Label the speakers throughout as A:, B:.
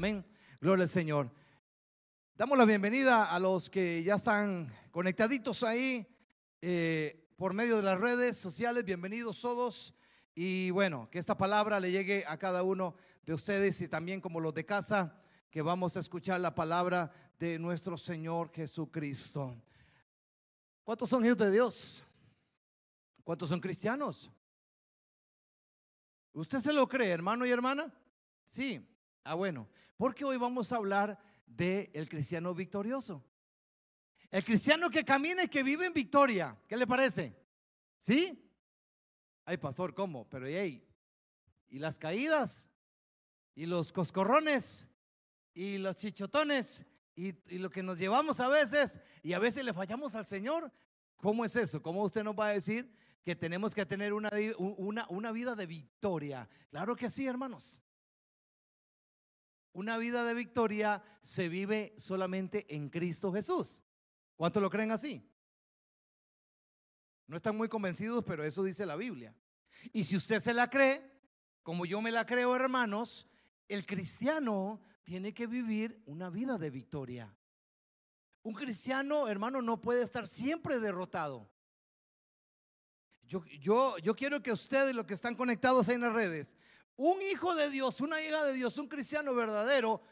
A: Amén. Gloria al Señor. Damos la bienvenida a los que ya están conectaditos ahí eh, por medio de las redes sociales. Bienvenidos todos. Y bueno, que esta palabra le llegue a cada uno de ustedes y también como los de casa, que vamos a escuchar la palabra de nuestro Señor Jesucristo. ¿Cuántos son hijos de Dios? ¿Cuántos son cristianos? ¿Usted se lo cree, hermano y hermana? Sí. Ah, bueno, porque hoy vamos a hablar del el cristiano victorioso. El cristiano que camina y que vive en victoria. ¿Qué le parece? ¿Sí? Ay, pastor, ¿cómo? Pero, hey, ¿y las caídas? ¿Y los coscorrones? ¿Y los chichotones? ¿Y, y lo que nos llevamos a veces? ¿Y a veces le fallamos al Señor? ¿Cómo es eso? ¿Cómo usted nos va a decir que tenemos que tener una, una, una vida de victoria? Claro que sí, hermanos. Una vida de victoria se vive solamente en Cristo Jesús. ¿Cuántos lo creen así? No están muy convencidos, pero eso dice la Biblia. Y si usted se la cree, como yo me la creo, hermanos, el cristiano tiene que vivir una vida de victoria. Un cristiano, hermano, no puede estar siempre derrotado. Yo, yo, yo quiero que ustedes, los que están conectados en las redes, un hijo de Dios, una hija de Dios, un cristiano verdadero,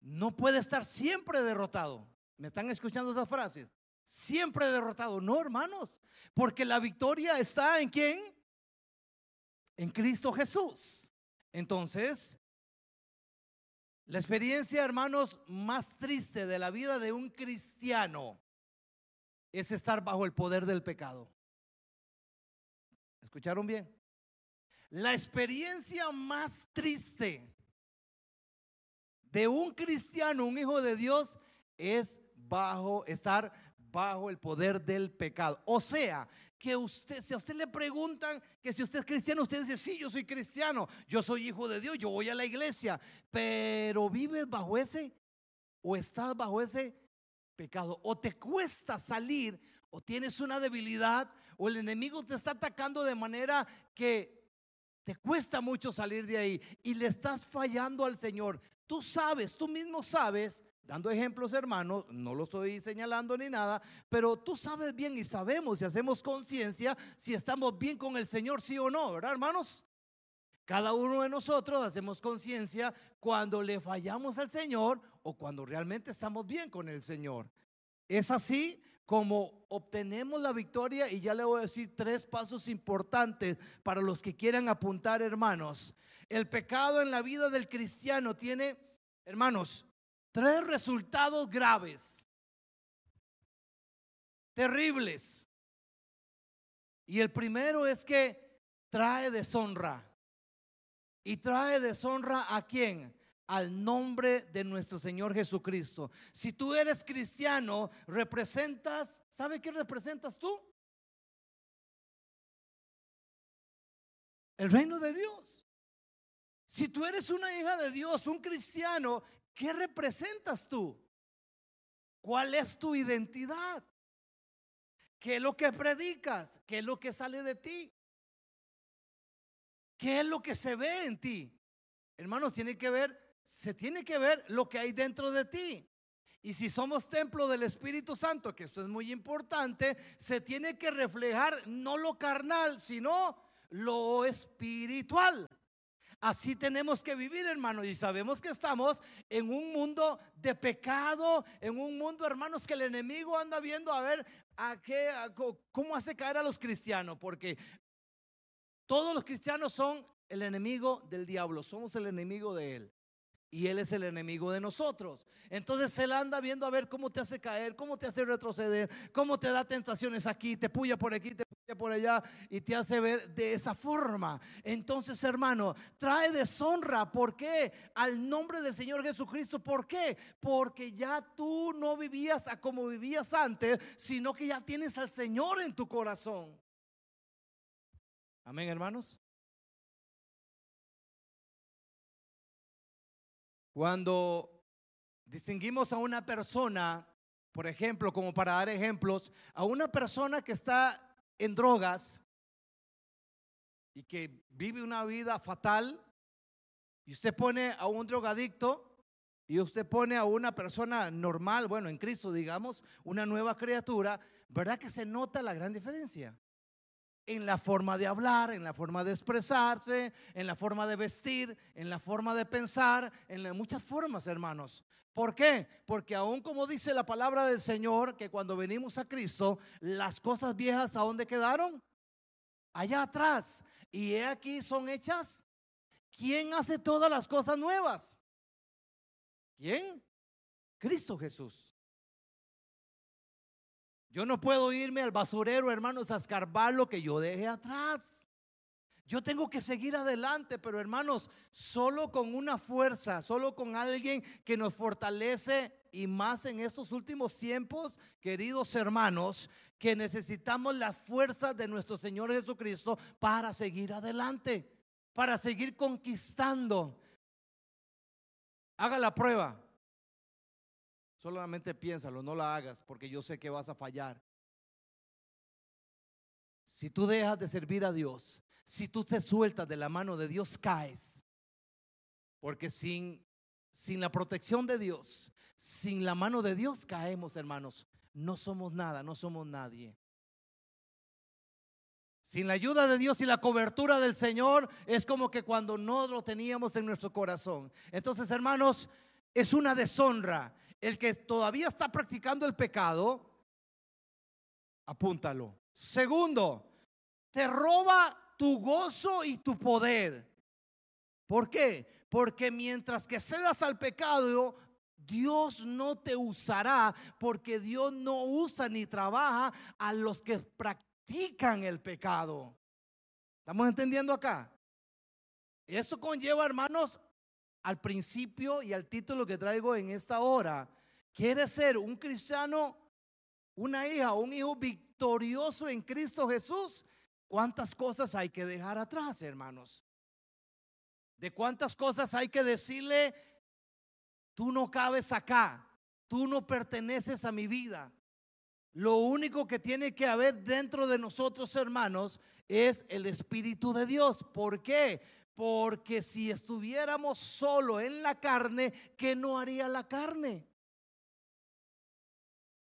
A: no puede estar siempre derrotado. ¿Me están escuchando esas frases? Siempre derrotado. No, hermanos, porque la victoria está en quién? En Cristo Jesús. Entonces, la experiencia, hermanos, más triste de la vida de un cristiano es estar bajo el poder del pecado. ¿Escucharon bien? La experiencia más triste de un cristiano, un hijo de Dios, es bajo estar bajo el poder del pecado. O sea, que usted, si a usted le preguntan que si usted es cristiano, usted dice, sí, yo soy cristiano, yo soy hijo de Dios, yo voy a la iglesia, pero vives bajo ese o estás bajo ese pecado, o te cuesta salir, o tienes una debilidad, o el enemigo te está atacando de manera que te cuesta mucho salir de ahí y le estás fallando al Señor. Tú sabes, tú mismo sabes dando ejemplos, hermanos, no lo estoy señalando ni nada, pero tú sabes bien y sabemos y hacemos conciencia si estamos bien con el Señor, sí o no, ¿verdad, hermanos? Cada uno de nosotros hacemos conciencia cuando le fallamos al Señor o cuando realmente estamos bien con el Señor. Es así como obtenemos la victoria y ya le voy a decir tres pasos importantes para los que quieran apuntar, hermanos. El pecado en la vida del cristiano tiene, hermanos, tres resultados graves, terribles. Y el primero es que trae deshonra. ¿Y trae deshonra a quién? Al nombre de nuestro Señor Jesucristo. Si tú eres cristiano, representas, ¿sabe qué representas tú? El reino de Dios. Si tú eres una hija de Dios, un cristiano, ¿Qué representas tú? ¿Cuál es tu identidad? ¿Qué es lo que predicas? ¿Qué es lo que sale de ti? ¿Qué es lo que se ve en ti? Hermanos, tiene que ver, se tiene que ver lo que hay dentro de ti. Y si somos templo del Espíritu Santo, que esto es muy importante, se tiene que reflejar no lo carnal, sino lo espiritual. Así tenemos que vivir, hermanos. Y sabemos que estamos en un mundo de pecado, en un mundo, hermanos, que el enemigo anda viendo a ver a qué, cómo hace caer a los cristianos. Porque todos los cristianos son el enemigo del diablo, somos el enemigo de él y Él es el enemigo de nosotros. Entonces Él anda viendo a ver cómo te hace caer, cómo te hace retroceder, cómo te da tentaciones aquí, te puya por aquí, te puya por allá y te hace ver de esa forma. Entonces, hermano, trae deshonra. ¿Por qué? Al nombre del Señor Jesucristo. ¿Por qué? Porque ya tú no vivías a como vivías antes, sino que ya tienes al Señor en tu corazón. Amén, hermanos. Cuando distinguimos a una persona, por ejemplo, como para dar ejemplos, a una persona que está en drogas y que vive una vida fatal, Y usted pone a un drogadicto y usted pone a una persona normal, bueno, en Cristo digamos, una nueva criatura, ¿verdad que se nota la gran diferencia? En la forma de hablar, en la forma de expresarse, en la forma de vestir, en la forma de pensar, en muchas formas, hermanos. ¿Por qué? Porque aún como dice la palabra del Señor, que cuando venimos a Cristo, las cosas viejas, ¿a dónde quedaron? Allá atrás. Y he aquí son hechas. ¿Quién hace todas las cosas nuevas? ¿Quién? Cristo Jesús. Yo no puedo irme al basurero, hermanos, a escarbar lo que yo dejé atrás. Yo tengo que seguir adelante, pero hermanos, solo con una fuerza, solo con alguien que nos fortalece y más en estos últimos tiempos, queridos hermanos, que necesitamos la fuerza de nuestro Señor Jesucristo para seguir adelante, para seguir conquistando. Haga la prueba. Solamente piénsalo, no la hagas porque yo sé que vas a fallar. Si tú dejas de servir a Dios, si tú te sueltas de la mano de Dios, caes. Porque sin, sin la protección de Dios, sin la mano de Dios, caemos, hermanos. No somos nada, no somos nadie. Sin la ayuda de Dios y la cobertura del Señor, es como que cuando no lo teníamos en nuestro corazón. Entonces, hermanos, es una deshonra. El que todavía está practicando el pecado, apúntalo. Segundo, te roba tu gozo y tu poder. ¿Por qué? Porque mientras que cedas al pecado, Dios no te usará porque Dios no usa ni trabaja a los que practican el pecado. ¿Estamos entendiendo acá? Esto conlleva, hermanos, al principio y al título que traigo en esta hora. ¿Quieres ser un cristiano, una hija, un hijo victorioso en Cristo Jesús? ¿Cuántas cosas hay que dejar atrás, hermanos? ¿De cuántas cosas hay que decirle, tú no cabes acá, tú no perteneces a mi vida? Lo único que tiene que haber dentro de nosotros, hermanos, es el Espíritu de Dios. ¿Por qué? Porque si estuviéramos solo en la carne, ¿qué no haría la carne?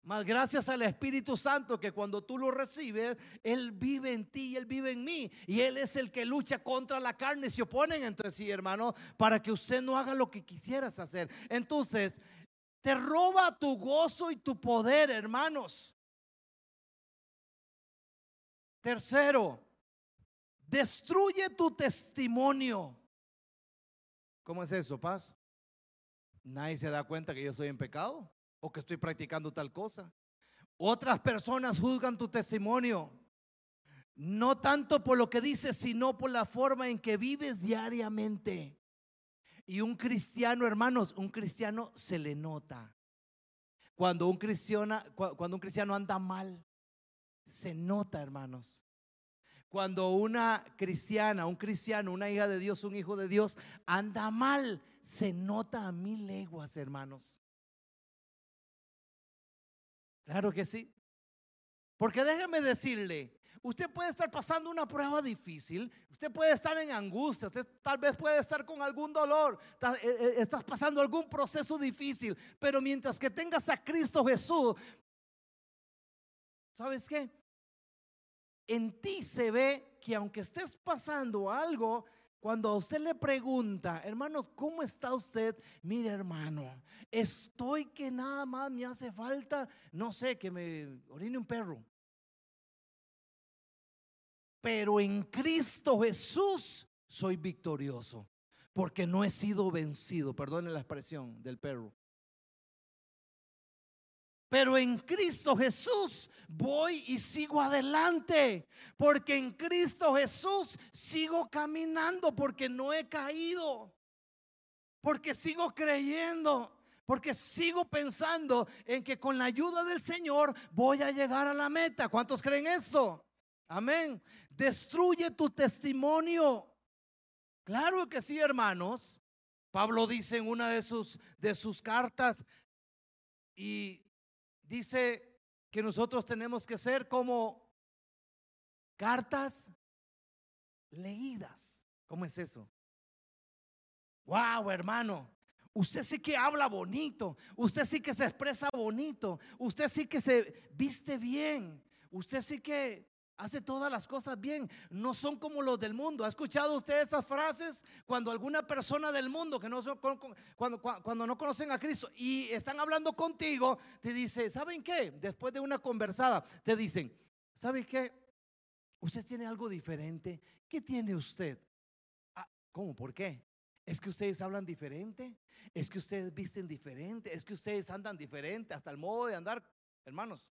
A: Más gracias al Espíritu Santo que cuando tú lo recibes, Él vive en ti y Él vive en mí. Y Él es el que lucha contra la carne. Se oponen entre sí, hermano, para que usted no haga lo que quisieras hacer. Entonces, te roba tu gozo y tu poder, hermanos. Tercero, destruye tu testimonio. ¿Cómo es eso, paz? Nadie se da cuenta que yo estoy en pecado o que estoy practicando tal cosa. Otras personas juzgan tu testimonio, no tanto por lo que dices, sino por la forma en que vives diariamente. Y un cristiano, hermanos, un cristiano se le nota. Cuando un cristiano, cuando un cristiano anda mal, se nota, hermanos. Cuando una cristiana, un cristiano, una hija de Dios, un hijo de Dios anda mal, se nota a mil leguas, hermanos. Claro que sí. Porque déjeme decirle, usted puede estar pasando una prueba difícil, usted puede estar en angustia, usted tal vez puede estar con algún dolor, eh, eh, estás pasando algún proceso difícil, pero mientras que tengas a Cristo Jesús, ¿sabes qué? En ti se ve que aunque estés pasando algo, cuando a usted le pregunta, hermano, ¿cómo está usted? Mire, hermano, estoy que nada más me hace falta, no sé, que me orine un perro. Pero en Cristo Jesús soy victorioso, porque no he sido vencido, perdone la expresión del perro. Pero en Cristo Jesús voy y sigo adelante. Porque en Cristo Jesús sigo caminando porque no he caído. Porque sigo creyendo. Porque sigo pensando en que con la ayuda del Señor voy a llegar a la meta. ¿Cuántos creen eso? Amén. Destruye tu testimonio. Claro que sí, hermanos. Pablo dice en una de sus, de sus cartas, y dice que nosotros tenemos que ser como cartas leídas. ¿Cómo es eso? Wow, hermano. Usted sí que habla bonito, usted sí que se expresa bonito, usted sí que se viste bien, usted sí que hace todas las cosas bien, no son como los del mundo. ¿Ha escuchado usted estas frases cuando alguna persona del mundo que no son, cuando, cuando no conocen a Cristo y están hablando contigo, te dice, ¿saben qué? Después de una conversada, te dicen, ¿saben qué? Usted tiene algo diferente. ¿Qué tiene usted? Ah, ¿Cómo? ¿Por qué? Es que ustedes hablan diferente, es que ustedes visten diferente, es que ustedes andan diferente, hasta el modo de andar, hermanos.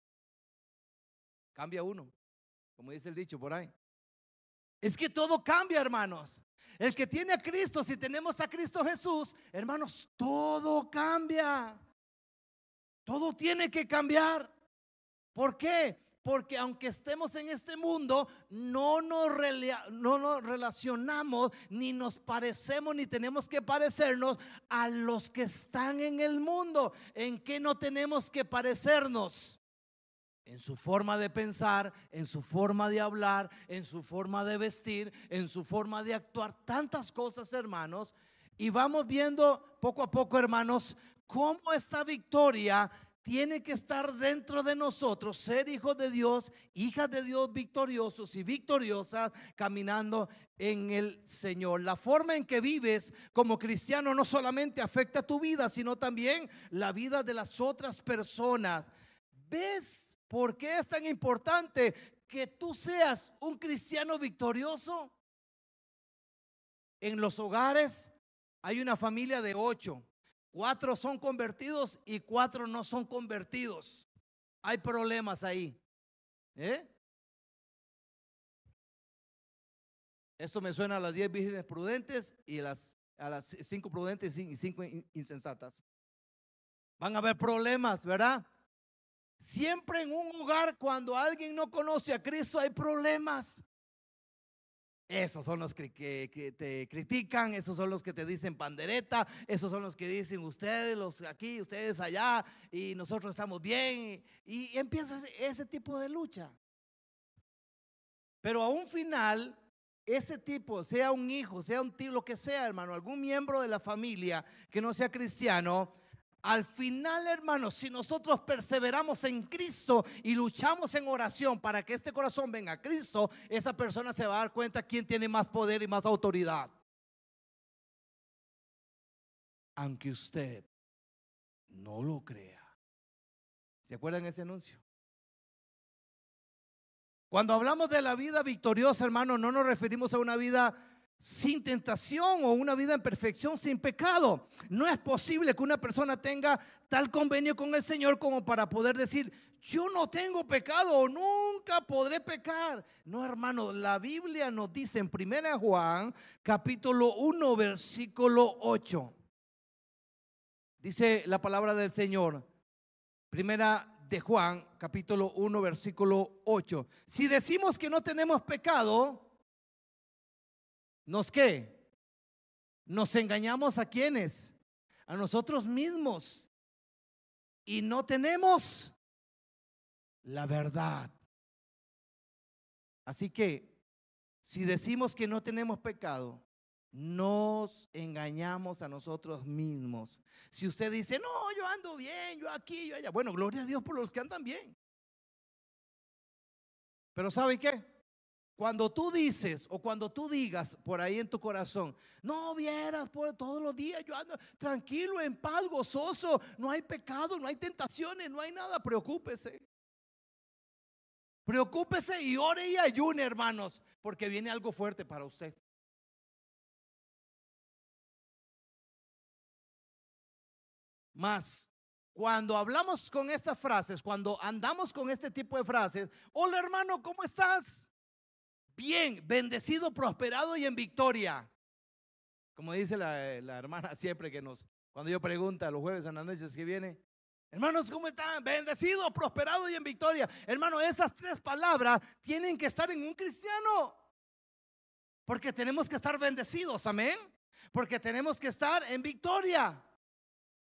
A: Cambia uno, como dice el dicho por ahí. Es que todo cambia, hermanos. El que tiene a Cristo, si tenemos a Cristo Jesús, hermanos, todo cambia. Todo tiene que cambiar. ¿Por qué? porque aunque estemos en este mundo, no nos, no nos relacionamos, ni nos parecemos, ni tenemos que parecernos a los que están en el mundo. ¿En qué no tenemos que parecernos? En su forma de pensar, en su forma de hablar, en su forma de vestir, en su forma de actuar, tantas cosas, hermanos. Y vamos viendo poco a poco, hermanos, cómo esta victoria tiene que estar dentro de nosotros, ser hijos de Dios, hijas de Dios victoriosos y victoriosas, caminando en el Señor. La forma en que vives como cristiano no solamente afecta tu vida, sino también la vida de las otras personas. ¿Ves por qué es tan importante que tú seas un cristiano victorioso? En los hogares hay una familia de ocho. Cuatro son convertidos y cuatro no son convertidos. Hay problemas ahí. ¿Eh? Esto me suena a las diez vírgenes prudentes y las, a las cinco prudentes y cinco insensatas. Van a haber problemas, ¿verdad? Siempre en un hogar cuando alguien no conoce a Cristo hay problemas. Esos son los que, te critican, esos son los que te dicen pandereta, esos son los que dicen ustedes, los aquí, ustedes allá, y nosotros estamos bien. Y, empieza ese tipo de lucha. Pero a un final, ese tipo, sea un hijo, sea un tío, lo que sea, hermano, algún miembro de la familia que no sea cristiano, al final, hermanos, si nosotros perseveramos en Cristo y luchamos en oración para que este corazón venga a Cristo, esa persona se va a dar cuenta quién tiene más poder y más autoridad. Aunque usted no lo crea. ¿Se acuerdan ese anuncio? Cuando hablamos de la vida victoriosa, hermano, no nos referimos a una vida sin tentación o una vida en perfección sin pecado. No es posible que una persona tenga tal convenio con el Señor como para poder decir, yo no tengo pecado o nunca podré pecar. No, hermano, la Biblia nos dice en 1 Juan capítulo 1 versículo 8. Dice la palabra del Señor. Primera de Juan capítulo 1 versículo 8. Si decimos que no tenemos pecado, ¿Nos qué? Nos engañamos a quienes? A nosotros mismos. Y no tenemos la verdad. Así que, si decimos que no tenemos pecado, nos engañamos a nosotros mismos. Si usted dice, no, yo ando bien, yo aquí, yo allá. Bueno, gloria a Dios por los que andan bien. Pero ¿sabe qué? Cuando tú dices o cuando tú digas por ahí en tu corazón, no vieras por todos los días yo ando tranquilo, en paz, gozoso, no hay pecado, no hay tentaciones, no hay nada, preocúpese. Preocúpese y ore y ayune, hermanos, porque viene algo fuerte para usted. Más, cuando hablamos con estas frases, cuando andamos con este tipo de frases, hola hermano, ¿cómo estás? Bien, bendecido, prosperado y en victoria. Como dice la, hermana siempre que nos, cuando yo pregunta los jueves en las noches que viene, hermanos, ¿cómo están? Bendecido, prosperado y en victoria. Hermano, esas tres palabras tienen que estar en un cristiano. Porque tenemos que estar bendecidos, amén. Porque tenemos que estar en victoria.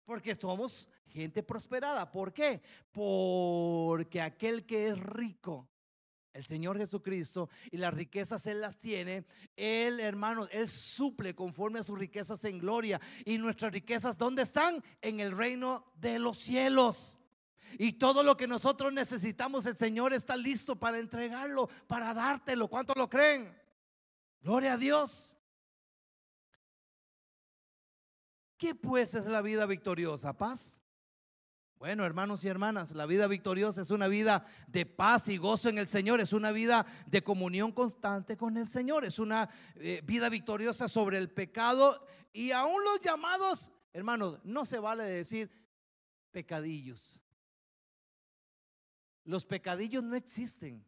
A: Porque somos gente prosperada. ¿Por qué? Porque aquel que es rico el Señor Jesucristo y las riquezas Él las tiene, Él, hermanos, Él suple conforme a sus riquezas en gloria. Y nuestras riquezas, ¿dónde están? En el reino de los cielos. Y todo lo que nosotros necesitamos, el Señor está listo para entregarlo, para dártelo. ¿Cuántos lo creen? Gloria a Dios. ¿Qué pues es la vida victoriosa? Paz. Bueno, hermanos y hermanas, la vida victoriosa es una vida de paz y gozo en el Señor, es una vida de comunión constante con el Señor, es una eh, vida victoriosa sobre el pecado y aún los llamados, hermanos, no se vale decir pecadillos. Los pecadillos no existen.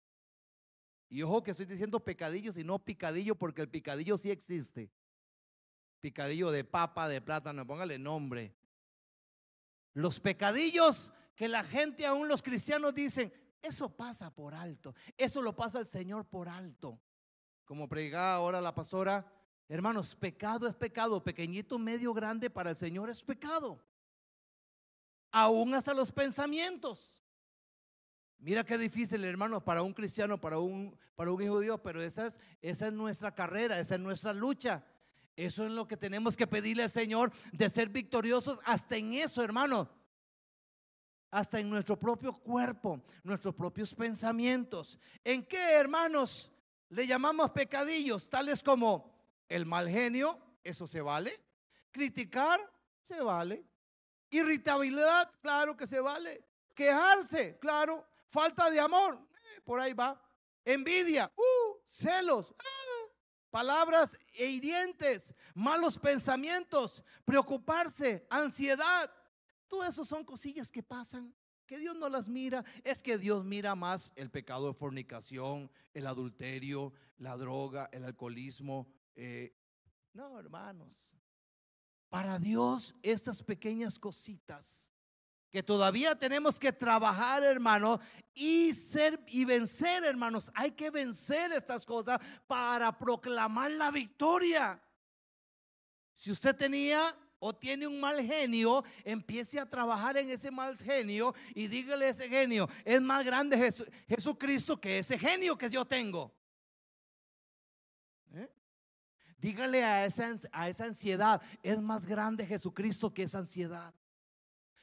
A: Y ojo que estoy diciendo pecadillos y no picadillo porque el picadillo sí existe. Picadillo de papa, de plátano, póngale nombre. Los pecadillos que la gente, aún los cristianos dicen, eso pasa por alto, eso lo pasa el Señor por alto. Como predicaba ahora la pastora, hermanos, pecado es pecado, pequeñito, medio, grande, para el Señor es pecado. Aún hasta los pensamientos. Mira qué difícil, hermanos, para un cristiano, para un, para un hijo de Dios, pero esa es, esa es nuestra carrera, esa es nuestra lucha. Eso es lo que tenemos que pedirle al Señor de ser victoriosos hasta en eso, hermano. Hasta en nuestro propio cuerpo, nuestros propios pensamientos. ¿En qué, hermanos, le llamamos pecadillos? Tales como el mal genio, eso se vale. Criticar, se vale. Irritabilidad, claro que se vale. Quejarse, claro. Falta de amor, eh, por ahí va. Envidia, uh, celos, palabras e hirientes, malos pensamientos, preocuparse, ansiedad. Todo eso son cosillas que pasan, que Dios no las mira. Es que Dios mira más el pecado de fornicación, el adulterio, la droga, el alcoholismo. Eh, no, hermanos. Para Dios estas pequeñas cositas que todavía tenemos que trabajar, hermanos, y ser y vencer, hermanos. Hay que vencer estas cosas para proclamar la victoria. Si usted tenía o tiene un mal genio, empiece a trabajar en ese mal genio y dígale a ese genio, es más grande Jesucristo que ese genio que yo tengo. ¿Eh? Dígale a esa, a esa ansiedad, es más grande Jesucristo que esa ansiedad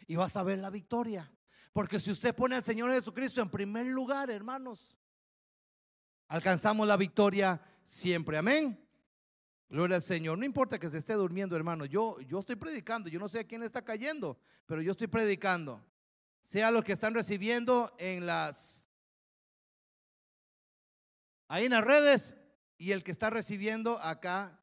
A: y vas a ver la victoria. Porque si usted pone al Señor Jesucristo en primer lugar, hermanos, alcanzamos la victoria siempre. Amén. Gloria al Señor. No importa que se esté durmiendo, hermano. Yo, yo estoy predicando. Yo no sé a quién está cayendo, pero yo estoy predicando. Sea lo que están recibiendo en las ahí en las redes y el que está recibiendo acá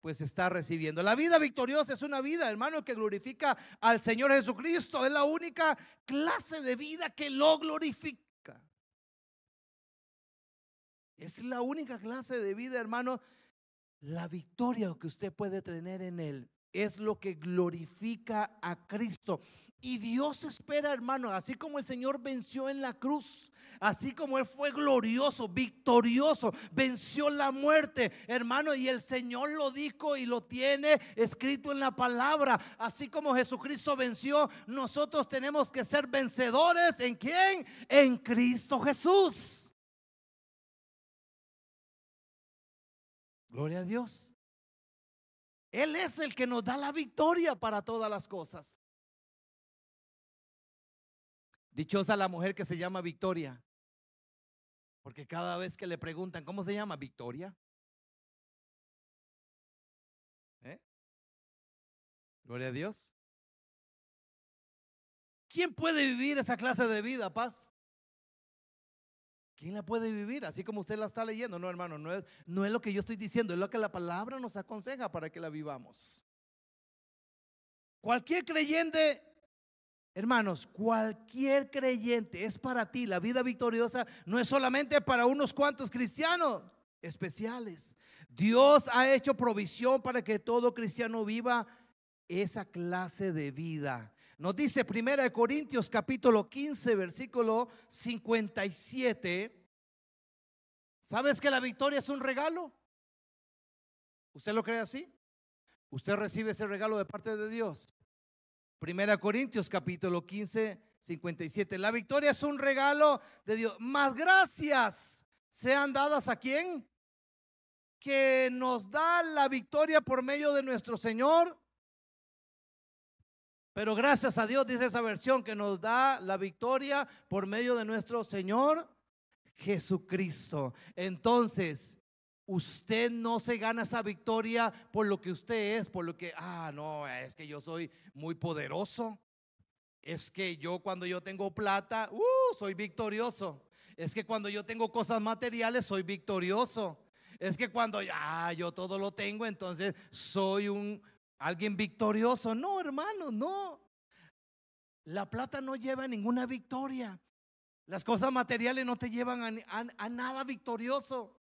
A: pues está recibiendo. La vida victoriosa es una vida, hermano, que glorifica al Señor Jesucristo. Es la única clase de vida que lo glorifica. Es la única clase de vida, hermano. La victoria que usted puede tener en Él es lo que glorifica a Cristo. Y Dios espera, hermano, así como el Señor venció en la cruz, así como Él fue glorioso, victorioso, venció la muerte, hermano, y el Señor lo dijo y lo tiene escrito en la palabra, así como Jesucristo venció, nosotros tenemos que ser vencedores en quién? En Cristo Jesús. Gloria a Dios. Él es el que nos da la victoria para todas las cosas. Dichosa la mujer que se llama Victoria. Porque cada vez que le preguntan, ¿cómo se llama? Victoria. ¿Eh? Gloria a Dios. ¿Quién puede vivir esa clase de vida, paz? ¿Quién la puede vivir? Así como usted la está leyendo. No, hermano, no es, no es lo que yo estoy diciendo, es lo que la palabra nos aconseja para que la vivamos. Cualquier creyente, hermanos, cualquier creyente es para ti. La vida victoriosa no es solamente para unos cuantos cristianos especiales. Dios ha hecho provisión para que todo cristiano viva esa clase de vida. Nos dice Primera de Corintios capítulo 15 versículo 57. ¿Sabes que la victoria es un regalo? ¿Usted lo cree así? ¿Usted recibe ese regalo de parte de Dios? Primera Corintios capítulo 15 57. La victoria es un regalo de Dios. Más gracias sean dadas a quién? Que nos da la victoria por medio de nuestro Señor. Pero gracias a Dios, dice esa versión, que nos da la victoria por medio de nuestro Señor Jesucristo. Entonces, usted no se gana esa victoria por lo que usted es, por lo que, ah, no, es que yo soy muy poderoso. Es que yo cuando yo tengo plata, uh, soy victorioso. Es que cuando yo tengo cosas materiales, soy victorioso. Es que cuando ya yo todo lo tengo, entonces soy un alguien victorioso. No, hermano, no. La plata no lleva ninguna victoria. Las cosas materiales no te llevan a, nada victorioso.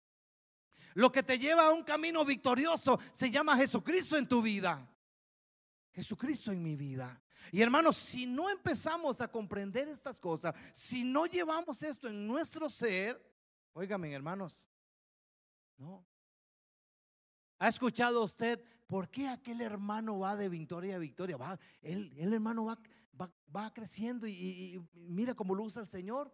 A: Lo que te lleva a un camino victorioso se llama Jesucristo en tu vida. Jesucristo en mi vida. Y hermanos, si no empezamos a comprender estas cosas, si no llevamos esto en nuestro ser, óigame hermanos, no. ¿Ha escuchado usted por qué aquel hermano va de victoria a victoria? Va, el, el hermano va, va, creciendo y, mira cómo lo usa el Señor.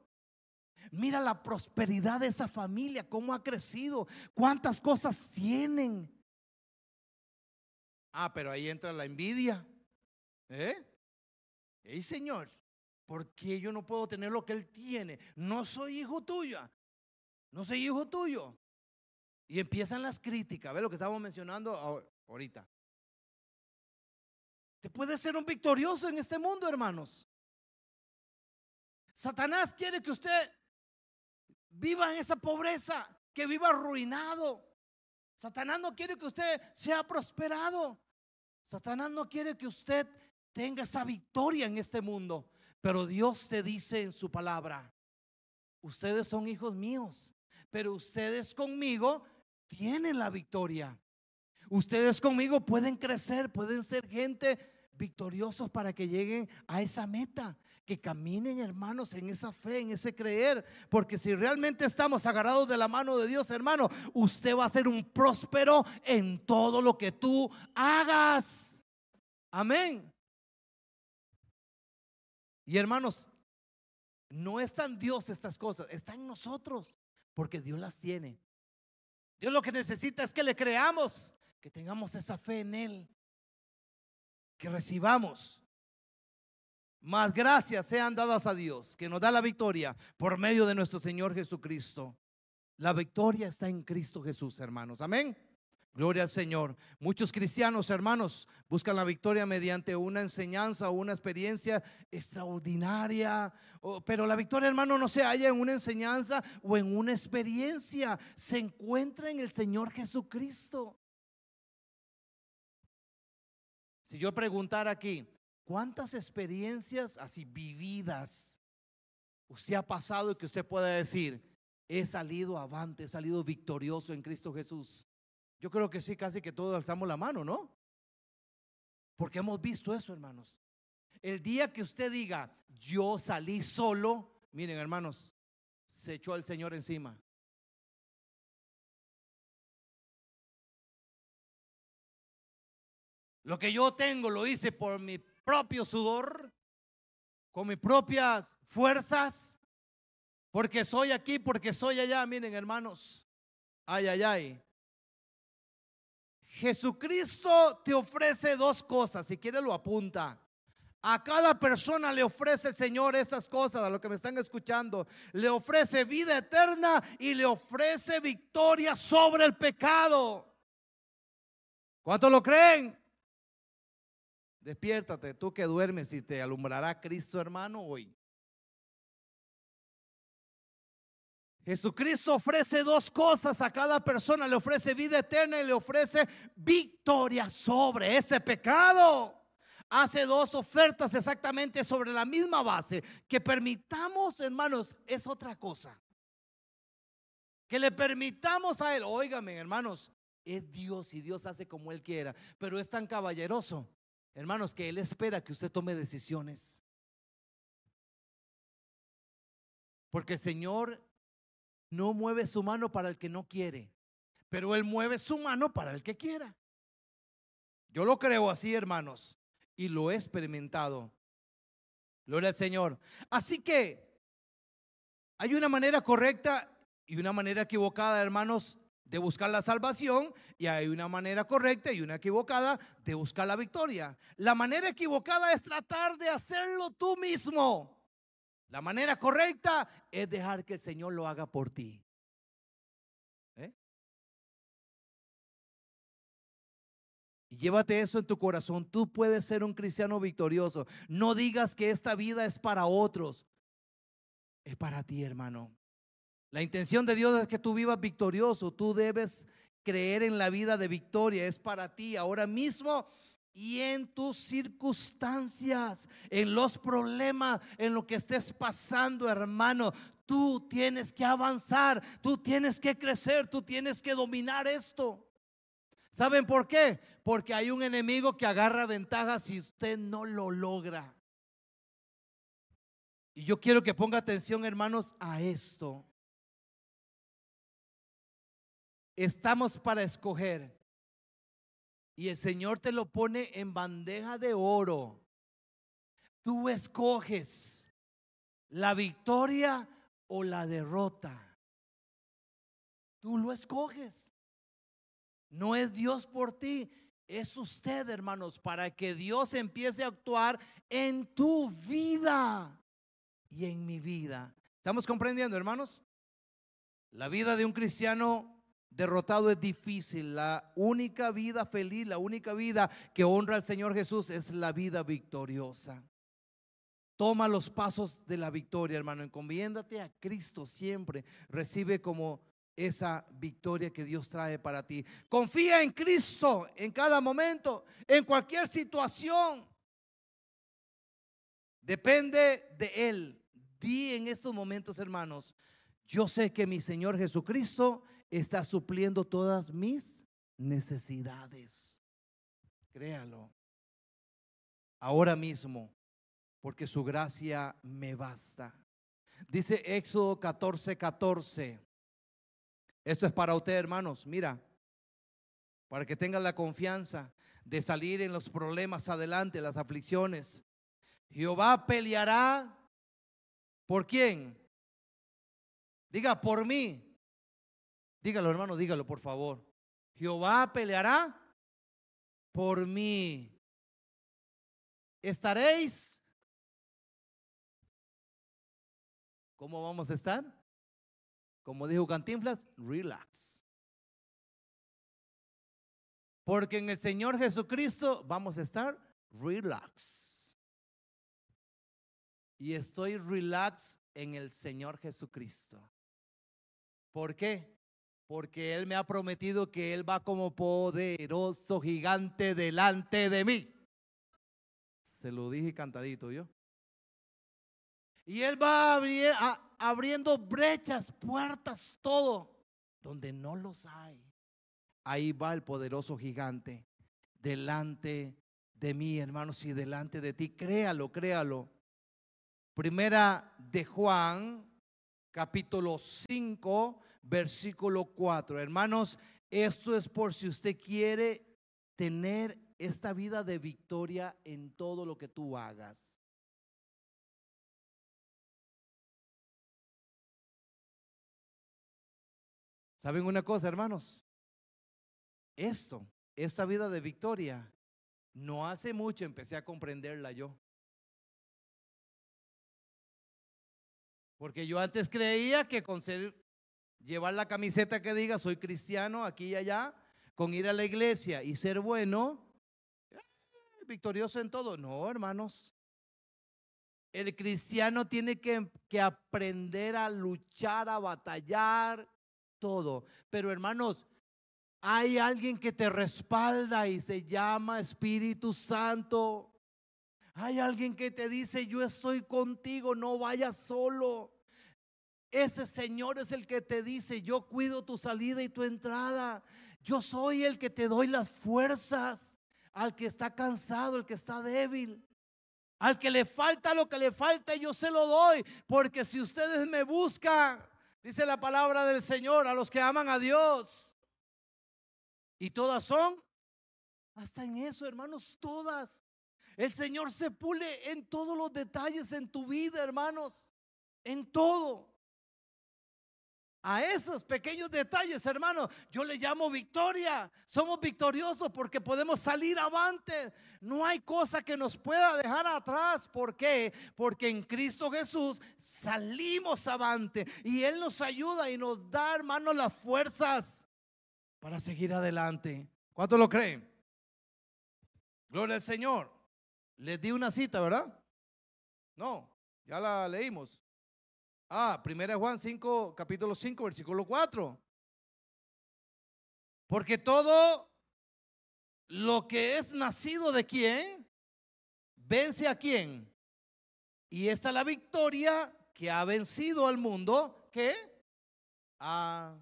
A: Mira la prosperidad de esa familia, cómo ha crecido, cuántas cosas tienen. Ah, pero ahí entra la envidia. ¿Eh? Hey, Señor, ¿por qué yo no puedo tener lo que Él tiene? No soy hijo tuyo. No soy hijo tuyo. Y empiezan las críticas. ¿Ve lo que estamos mencionando ahorita? Te puede ser un victorioso en este mundo, hermanos. Satanás quiere que usted viva en esa pobreza, que viva arruinado. Satanás no quiere que usted sea prosperado. Satanás no quiere que usted tenga esa victoria en este mundo. Pero Dios te dice en su palabra, ustedes son hijos míos, pero ustedes conmigo tienen la victoria. Ustedes conmigo pueden crecer, pueden ser gente victoriosos para que lleguen a esa meta, que caminen hermanos en esa fe, en ese creer, porque si realmente estamos agarrados de la mano de Dios, hermano, usted va a ser un próspero en todo lo que tú hagas. Amén. Y hermanos, no está en Dios estas cosas, está en nosotros, porque Dios las tiene. Dios lo que necesita es que le creamos, que tengamos esa fe en Él, que recibamos. Más gracias sean dadas a Dios, que nos da la victoria por medio de nuestro Señor Jesucristo. La victoria está en Cristo Jesús, hermanos. Amén. Gloria al Señor. Muchos cristianos, hermanos, buscan la victoria mediante una enseñanza o una experiencia extraordinaria. Pero la victoria, hermano, no se halla en una enseñanza o en una experiencia. Se encuentra en el Señor Jesucristo. Si yo preguntara aquí, ¿cuántas experiencias así vividas usted ha pasado y que usted pueda decir, he salido avante, he salido victorioso en Cristo Jesús? Yo creo que sí, casi que todos alzamos la mano, ¿no? Porque hemos visto eso, hermanos. El día que usted diga, yo salí solo, miren, hermanos, se echó al Señor encima. Lo que yo tengo lo hice por mi propio sudor, con mis propias fuerzas, porque soy aquí, porque soy allá. Miren, hermanos, ay, ay, ay. Jesucristo te ofrece dos cosas, si quiere lo apunta. A cada persona le ofrece el Señor esas cosas, a lo que me están escuchando. Le ofrece vida eterna y le ofrece victoria sobre el pecado. ¿Cuántos lo creen? Despiértate, tú que duermes y te alumbrará Cristo hermano hoy. Jesucristo ofrece dos cosas a cada persona, le ofrece vida eterna y le ofrece victoria sobre ese pecado. Hace dos ofertas exactamente sobre la misma base. Que permitamos, hermanos, es otra cosa. Que le permitamos a Él, óigame, hermanos, es Dios y Dios hace como Él quiera, pero es tan caballeroso Hermanos, que Él espera que usted tome decisiones. Porque el Señor no mueve su mano para el que no quiere, pero Él mueve su mano para el que quiera. Yo lo creo así, hermanos, y lo he experimentado. Gloria al Señor. Así que hay una manera correcta y una manera equivocada, hermanos, de buscar la salvación y hay una manera correcta y una equivocada de buscar la victoria. La manera equivocada es tratar de hacerlo tú mismo. La manera correcta es dejar que el Señor lo haga por ti. ¿Eh? Y llévate eso en tu corazón. Tú puedes ser un cristiano victorioso. No digas que esta vida es para otros. Es para ti, hermano. La intención de Dios es que tú vivas victorioso. Tú debes creer en la vida de victoria. Es para ti ahora mismo y en tus circunstancias, en los problemas, en lo que estés pasando, hermano. Tú tienes que avanzar, tú tienes que crecer, tú tienes que dominar esto. ¿Saben por qué? Porque hay un enemigo que agarra ventaja si usted no lo logra. Y yo quiero que ponga atención, hermanos, a esto. Estamos para escoger. Y el Señor te lo pone en bandeja de oro. Tú escoges la victoria o la derrota. Tú lo escoges. No es Dios por ti, es usted, hermanos, para que Dios empiece a actuar en tu vida y en mi vida. ¿Estamos comprendiendo, hermanos? La vida de un cristiano derrotado es difícil. La única vida feliz, la única vida que honra al Señor Jesús es la vida victoriosa. Toma los pasos de la victoria, hermano. Encomiéndate a Cristo siempre. Recibe como esa victoria que Dios trae para ti. Confía en Cristo en cada momento, en cualquier situación. Depende de Él. Di en estos momentos, hermanos, yo sé que mi Señor Jesucristo está supliendo todas mis necesidades. Créalo. Ahora mismo, porque su gracia me basta. Dice Éxodo 14, 14. Esto es para usted, hermanos. Mira, para que tengan la confianza de salir en los problemas adelante, las aflicciones. Jehová peleará por quién? Diga, por mí. Dígalo, hermano, dígalo, por favor. Jehová peleará por mí. ¿Estaréis? ¿Cómo vamos a estar? Como dijo Cantinflas, relax. Porque en el Señor Jesucristo vamos a estar relax. Y estoy relax en el Señor Jesucristo. ¿Por qué? Porque Él me ha prometido que Él va como poderoso gigante delante de mí. Se lo dije cantadito yo. Y Él va abriendo brechas, puertas, todo, donde no los hay. Ahí va el poderoso gigante delante de mí, hermanos, y delante de ti. Créalo, créalo. Primera de Juan, capítulo 5, versículo 4. Hermanos, esto es por si usted quiere tener esta vida de victoria en todo lo que tú hagas. ¿Saben una cosa, hermanos? Esto, esta vida de victoria, no hace mucho empecé a comprenderla yo. Porque yo antes creía que con ser llevar la camiseta que diga soy cristiano aquí y allá, con ir a la iglesia y ser bueno, eh, victorioso en todo. No, hermanos. El cristiano tiene que, que, aprender a luchar, a batallar, todo. Pero hermanos, hay alguien que te respalda y se llama Espíritu Santo. Hay alguien que te dice, yo estoy contigo, no vayas solo. Ese Señor es el que te dice, yo cuido tu salida y tu entrada. Yo soy el que te doy las fuerzas al que está cansado, el que está débil. Al que le falta lo que le falta, yo se lo doy. Porque si ustedes me buscan, dice la palabra del Señor, a los que aman a Dios. Y todas son, hasta en eso, hermanos, todas. El Señor se pule en todos los detalles en tu vida, hermanos. En todo. A esos pequeños detalles, hermanos, yo le llamo victoria. Somos victoriosos porque podemos salir avante. No hay cosa que nos pueda dejar atrás. ¿Por qué? Porque en Cristo Jesús salimos avante y Él nos ayuda y nos da, hermanos, las fuerzas para seguir adelante. ¿Cuánto lo creen? Gloria al Señor. Les di una cita, ¿verdad? No, ya la leímos. Ah, 1 Juan 5, capítulo 5, versículo 4. Porque todo lo que es nacido de quién, vence a quién. Y esta es la victoria que ha vencido al mundo, ¿qué? Ah,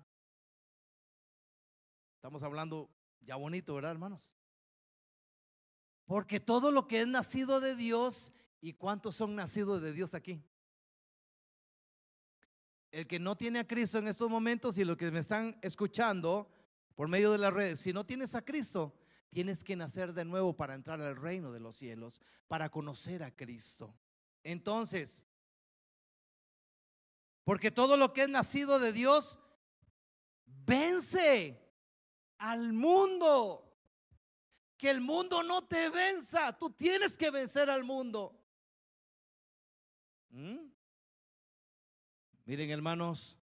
A: estamos hablando ya bonito, ¿verdad, hermanos? Porque todo lo que es nacido de Dios, ¿y cuántos son nacidos de Dios aquí? el que no tiene a Cristo en estos momentos y los que me están escuchando por medio de las redes, si no tienes a Cristo, tienes que nacer de nuevo para entrar al reino de los cielos, para conocer a Cristo. Entonces, porque todo lo que es nacido de Dios vence al mundo. Que el mundo no te venza, tú tienes que vencer al mundo. ¿Mm? Miren, hermanos,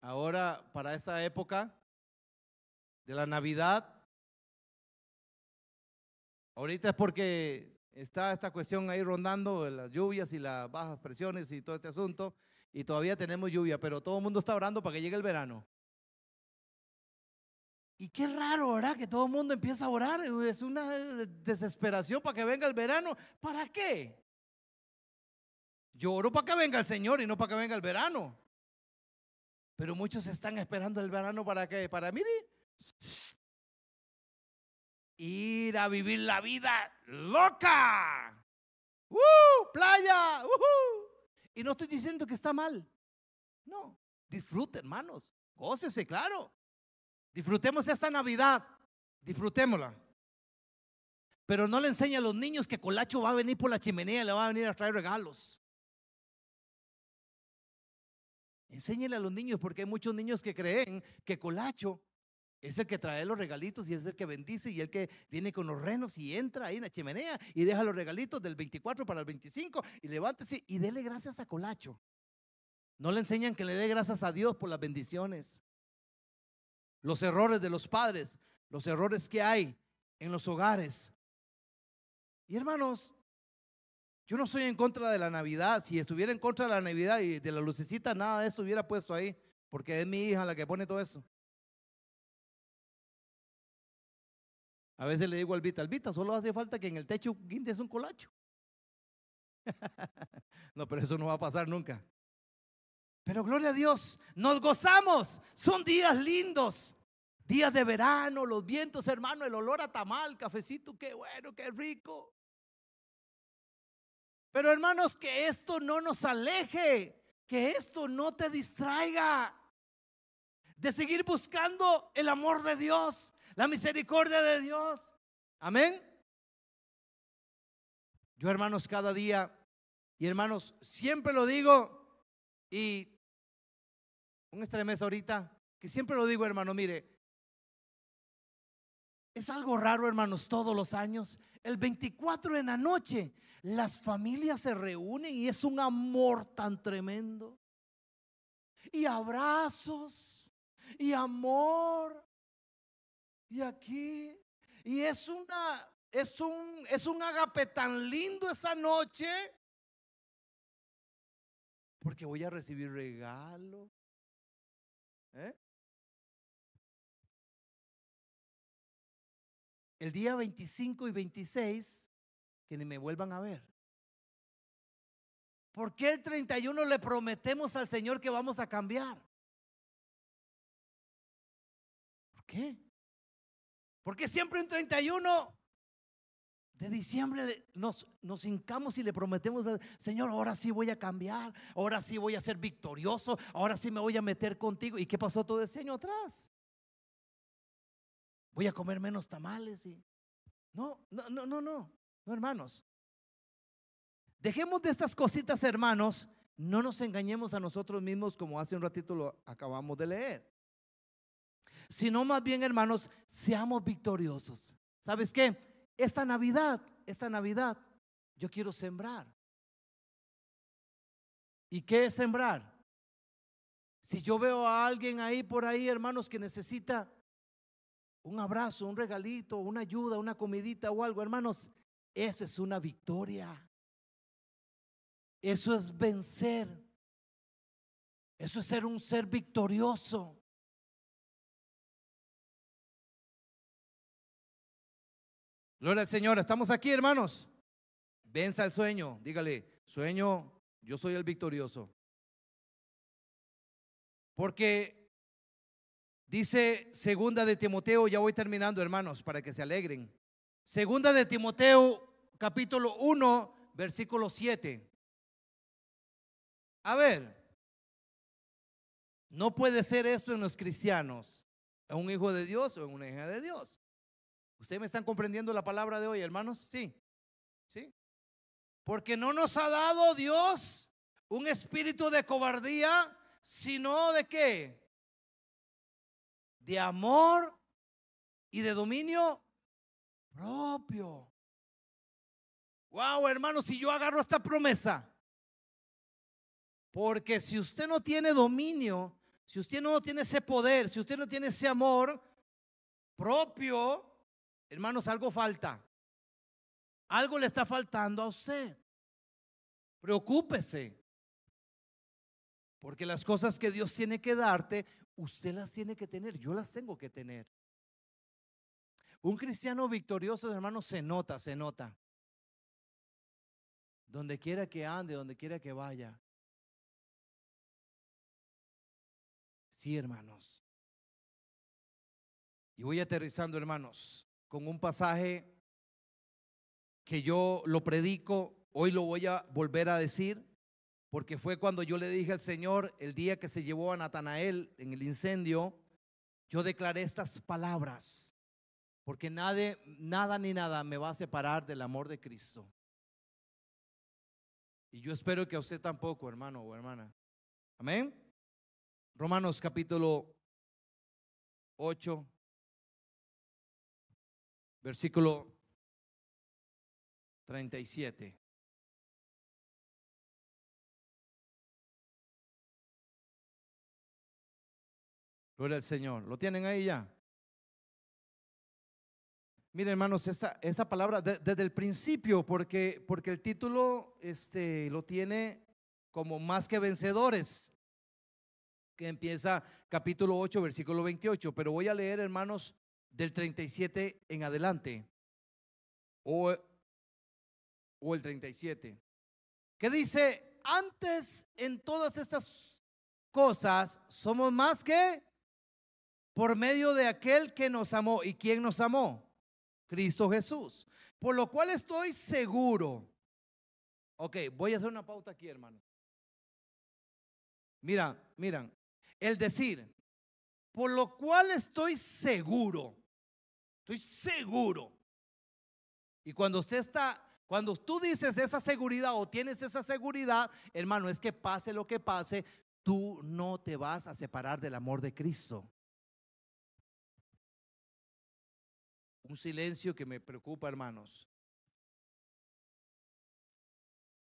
A: ahora para esta época de la Navidad, ahorita es porque está esta cuestión ahí rondando, las lluvias y las bajas presiones y todo este asunto, y todavía tenemos lluvia, pero todo el mundo está orando para que llegue el verano. Y qué raro, ¿verdad? Que todo el mundo empieza a orar. Es una desesperación para que venga el verano. ¿Para qué? Yo oro para que venga el Señor y no para que venga el verano. Pero muchos están esperando el verano para que, para, mire, ir a vivir la vida loca. ¡Uh! Playa. ¡Uh! Y no estoy diciendo que está mal. No, disfrute, hermanos. Gócese, claro. Disfrutemos esta Navidad. Disfrutémosla. Pero no le enseñe a los niños que Colacho va a venir por la chimenea y le va a venir a traer regalos. Enséñele a los niños porque hay muchos niños que creen que Colacho es el que trae los regalitos y es el que bendice y el que viene con los renos y entra ahí en la chimenea y deja los regalitos del 24 para el 25 y levántese y dele gracias a Colacho. No le enseñan que le dé gracias a Dios por las bendiciones. Los errores de los padres, los errores que hay en los hogares. Y hermanos, yo no soy en contra de la Navidad. Si estuviera en contra de la Navidad y de la lucecita, nada de esto hubiera puesto ahí, porque es mi hija la que pone todo eso. A veces le digo al Vita, Vita, solo hace falta que en el techo guindes un colacho. no, pero eso no va a pasar nunca. Pero gloria a Dios, nos gozamos. Son días lindos. Días de verano, los vientos, hermano, el olor a tamal, cafecito, qué bueno, qué rico. Pero hermanos, que esto no nos aleje, que esto no te distraiga de seguir buscando el amor de Dios, la misericordia de Dios. Amén. Yo hermanos, cada día, y hermanos, siempre lo digo, y un estremez ahorita, que siempre lo digo, hermano, mire, es algo raro, hermanos, todos los años. El 24 en la noche las familias se reúnen y es un amor tan tremendo. Y abrazos y amor. Y aquí y es una es un es un agape tan lindo esa noche porque voy a recibir regalo. ¿Eh? El día 25 y 26 que ni me vuelvan a ver. ¿Por qué el 31 le prometemos al Señor que vamos a cambiar? ¿Por qué? Porque siempre un 31 de diciembre nos, nos hincamos y le prometemos Señor, ahora sí voy a cambiar, ahora sí voy a ser victorioso, ahora sí me voy a meter contigo. ¿Y qué pasó todo ese año atrás? Voy a comer menos tamales y No, no, no, no, no, no, hermanos. Dejemos de estas cositas, hermanos. No nos engañemos a nosotros mismos como hace un ratito lo acabamos de leer. Sino más bien, hermanos, seamos victoriosos. ¿Sabes qué? Esta Navidad, esta Navidad, yo quiero sembrar. ¿Y qué es sembrar? Si yo veo a alguien ahí por ahí, hermanos, que necesita un abrazo, un regalito, una ayuda, una comidita o algo, hermanos, eso es una victoria. Eso es vencer. Eso es ser un ser victorioso. Gloria al Señor. Estamos aquí, hermanos. Venza el sueño. Dígale, sueño, yo soy el victorioso. Porque dice segunda de Timoteo, ya voy terminando, hermanos, para que se alegren. Segunda de Timoteo, capítulo 1, versículo 7. A ver, no puede ser esto en los cristianos, en un hijo de Dios o en una hija de Dios. ¿Ustedes me están comprendiendo la palabra de hoy, hermanos? Sí, sí. Porque no nos ha dado Dios un espíritu de cobardía, sino de qué? De amor y de dominio propio. Wow, hermanos, si yo agarro esta promesa, porque si usted no tiene dominio, si usted no tiene ese poder, si usted no tiene ese amor propio, hermanos, algo falta. Algo le está faltando a usted. Preocúpese. Porque las cosas que Dios tiene que darte, usted las tiene que tener, yo las tengo que tener. Un cristiano victorioso, hermanos, se nota, se nota. Donde quiera que ande, donde quiera que vaya. Sí, hermanos. Y voy aterrizando, hermanos, con un pasaje que yo lo predico, hoy lo voy a volver a decir, porque fue cuando yo le dije al Señor el día que se llevó a Natanael en el incendio, yo declaré estas palabras, porque nada, nada ni nada me va a separar del amor de Cristo. Y yo espero que a usted tampoco, hermano o hermana. Amén. Romanos capítulo 8, versículo 37. Gloria al Señor. ¿Lo tienen ahí ya? Miren, hermanos, esta, esta palabra desde el principio, porque, porque el título este, lo tiene como más que vencedores que empieza capítulo 8, versículo 28, pero voy a leer, hermanos, del 37 en adelante, o, o el 37, que dice, antes en todas estas cosas somos más que por medio de aquel que nos amó. ¿Y quién nos amó? Cristo Jesús. Por lo cual estoy seguro. Ok, voy a hacer una pauta aquí, hermano. Mira, miran, el decir, por lo cual estoy seguro, estoy seguro. Y cuando usted está, cuando tú dices esa seguridad o tienes esa seguridad, hermano, es que pase lo que pase, tú no te vas a separar del amor de Cristo. Un silencio que me preocupa, hermanos.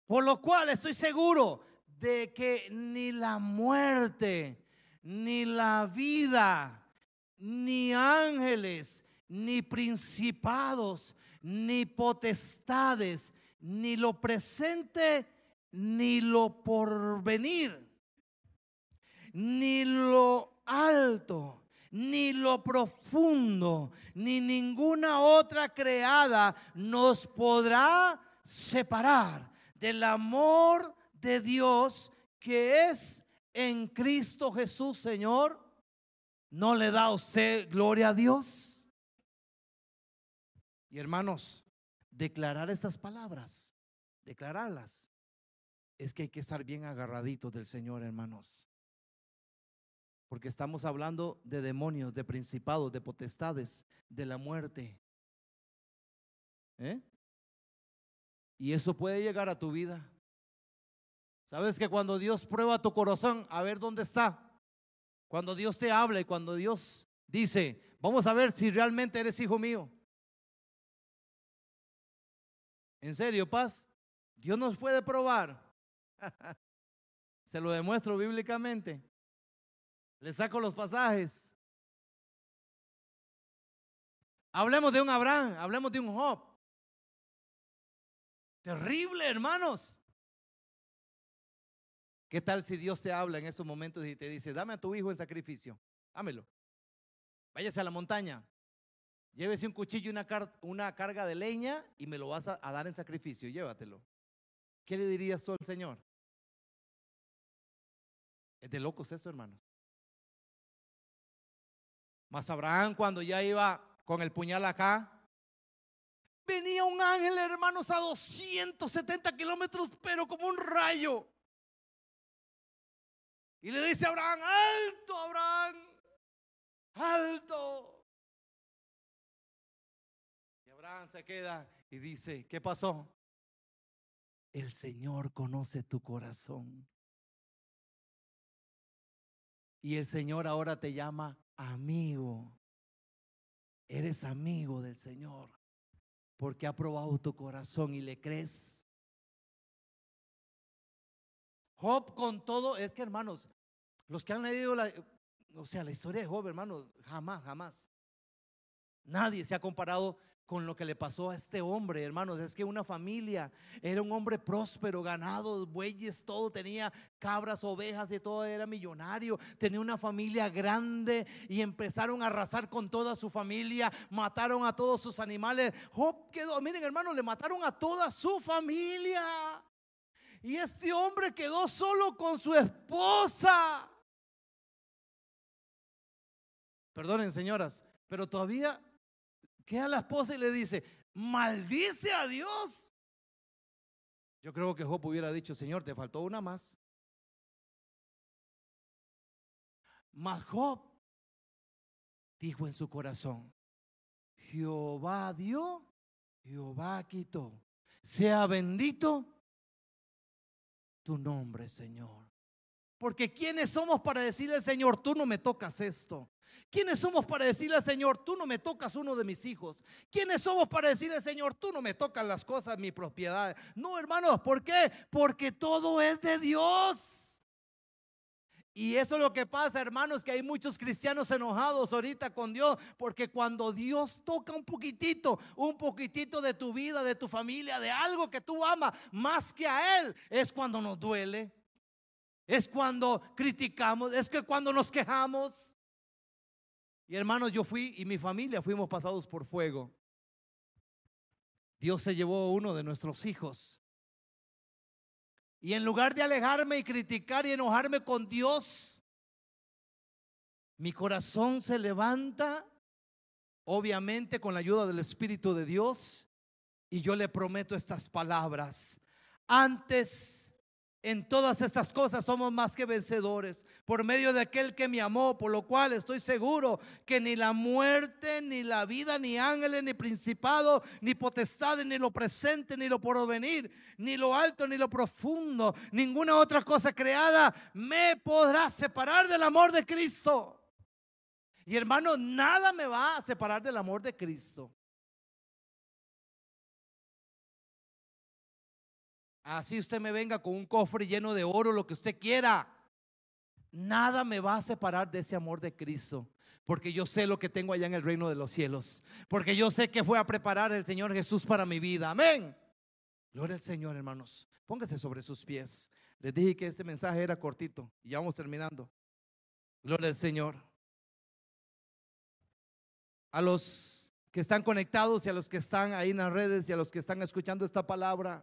A: Por lo cual estoy seguro de que ni la muerte, ni la vida, ni ángeles, ni principados, ni potestades, ni lo presente, ni lo porvenir, ni lo alto, ni lo profundo, ni ninguna otra creada nos podrá separar del amor de Dios que es en Cristo Jesús, Señor, ¿no le da usted gloria a Dios? Y hermanos, declarar estas palabras, declararlas, es que hay que estar bien agarraditos del Señor, hermanos. Porque estamos hablando de demonios, de principados, de potestades, de la muerte. ¿Eh? Y eso puede llegar a tu vida. Sabes que cuando Dios prueba tu corazón, a ver dónde está. Cuando Dios te habla y cuando Dios dice, vamos a ver si realmente eres hijo mío. En serio, paz. Dios nos puede probar. Se lo demuestro bíblicamente. Le saco los pasajes. Hablemos de un Abraham, hablemos de un Job. Terrible, hermanos. ¿Qué tal si Dios te habla en esos momentos y te dice, dame a tu hijo en sacrificio? Dámelo. Váyase a la montaña. Llévese un cuchillo y una, carga de leña y me lo vas a, a dar en sacrificio. Llévatelo. ¿Qué le dirías tú al Señor? Es de locos esto, hermanos. Mas Abraham cuando ya iba con el puñal acá, venía un ángel, hermanos, a 270 kilómetros, pero como un rayo. Y le dice a Abraham, alto, Abraham, alto. Y Abraham se queda y dice, ¿qué pasó? El Señor conoce tu corazón. Y el Señor ahora te llama amigo. Eres amigo del Señor porque ha probado tu corazón y le crees. Job con todo, es que hermanos, los que han leído la, o sea, la historia de Job, hermanos, jamás, jamás. Nadie se ha comparado con lo que le pasó a este hombre, hermanos. Es que una familia era un hombre próspero, ganado, bueyes, todo, tenía cabras, ovejas y todo, era millonario, tenía una familia grande y empezaron a arrasar con toda su familia, mataron a todos sus animales. Job quedó, miren hermanos, le mataron a toda su familia. Y este hombre quedó solo con su esposa. Perdonen, señoras, pero todavía queda la esposa y le dice, maldice a Dios. Yo creo que Job hubiera dicho, Señor, te faltó una más. Mas Job dijo en su corazón, Jehová dio, Jehová quitó. Sea bendito tu nombre, Señor. Porque ¿quiénes somos para decirle al Señor, tú no me tocas esto? ¿Quiénes somos para decirle al Señor, tú no me tocas uno de mis hijos? ¿Quiénes somos para decirle al Señor, tú no me tocas las cosas, mi propiedad? No, hermanos, ¿por qué? Porque todo es de Dios. Y eso es lo que pasa, hermanos, que hay muchos cristianos enojados ahorita con Dios, porque cuando Dios toca un poquitito, un poquitito de tu vida, de tu familia, de algo que tú amas más que a Él, es cuando nos duele, es cuando criticamos, es que cuando nos quejamos. Y hermanos, yo fui y mi familia fuimos pasados por fuego. Dios se llevó a uno de nuestros hijos. Y en lugar de alejarme y criticar y enojarme con Dios, mi corazón se levanta, obviamente con la ayuda del Espíritu de Dios, y yo le prometo estas palabras. Antes en todas estas cosas somos más que vencedores por medio de aquel que me amó, por lo cual estoy seguro que ni la muerte, ni la vida, ni ángeles, ni principado, ni potestades, ni lo presente, ni lo porvenir, ni lo alto, ni lo profundo, ninguna otra cosa creada me podrá separar del amor de Cristo. Y hermano, nada me va a separar del amor de Cristo. Así usted me venga con un cofre lleno de oro, lo que usted quiera. Nada me va a separar de ese amor de Cristo. Porque yo sé lo que tengo allá en el reino de los cielos. Porque yo sé que fue a preparar el Señor Jesús para mi vida. Amén. Gloria al Señor, hermanos. Póngase sobre sus pies. Les dije que este mensaje era cortito y ya vamos terminando. Gloria al Señor. A los que están conectados y a los que están ahí en las redes y a los que están escuchando esta palabra.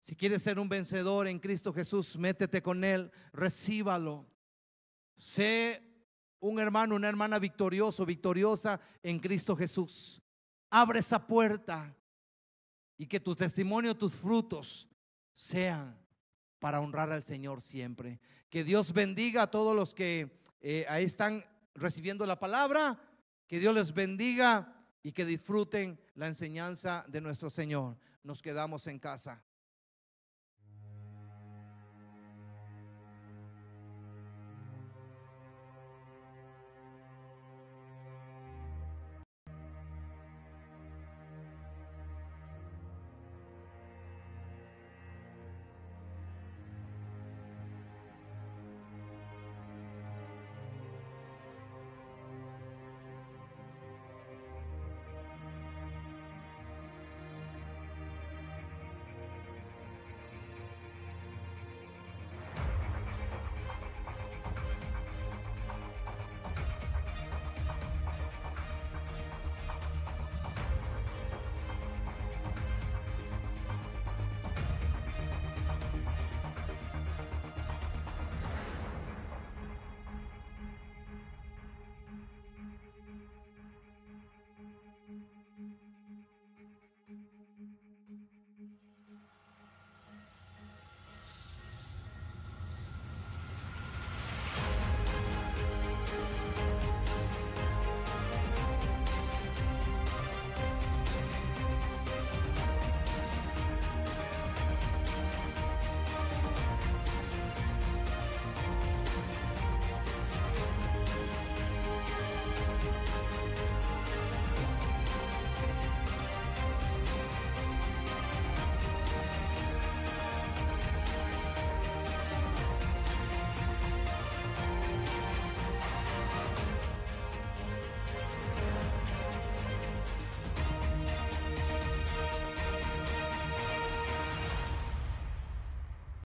A: Si quieres ser un vencedor en Cristo Jesús, métete con Él, recíbalo. Sé un hermano, una hermana victorioso, victoriosa en Cristo Jesús. Abre esa puerta y que tu testimonio, tus frutos sean para honrar al Señor siempre. Que Dios bendiga a todos los que eh, ahí están recibiendo la palabra. Que Dios les bendiga y que disfruten la enseñanza de nuestro Señor. Nos quedamos en casa.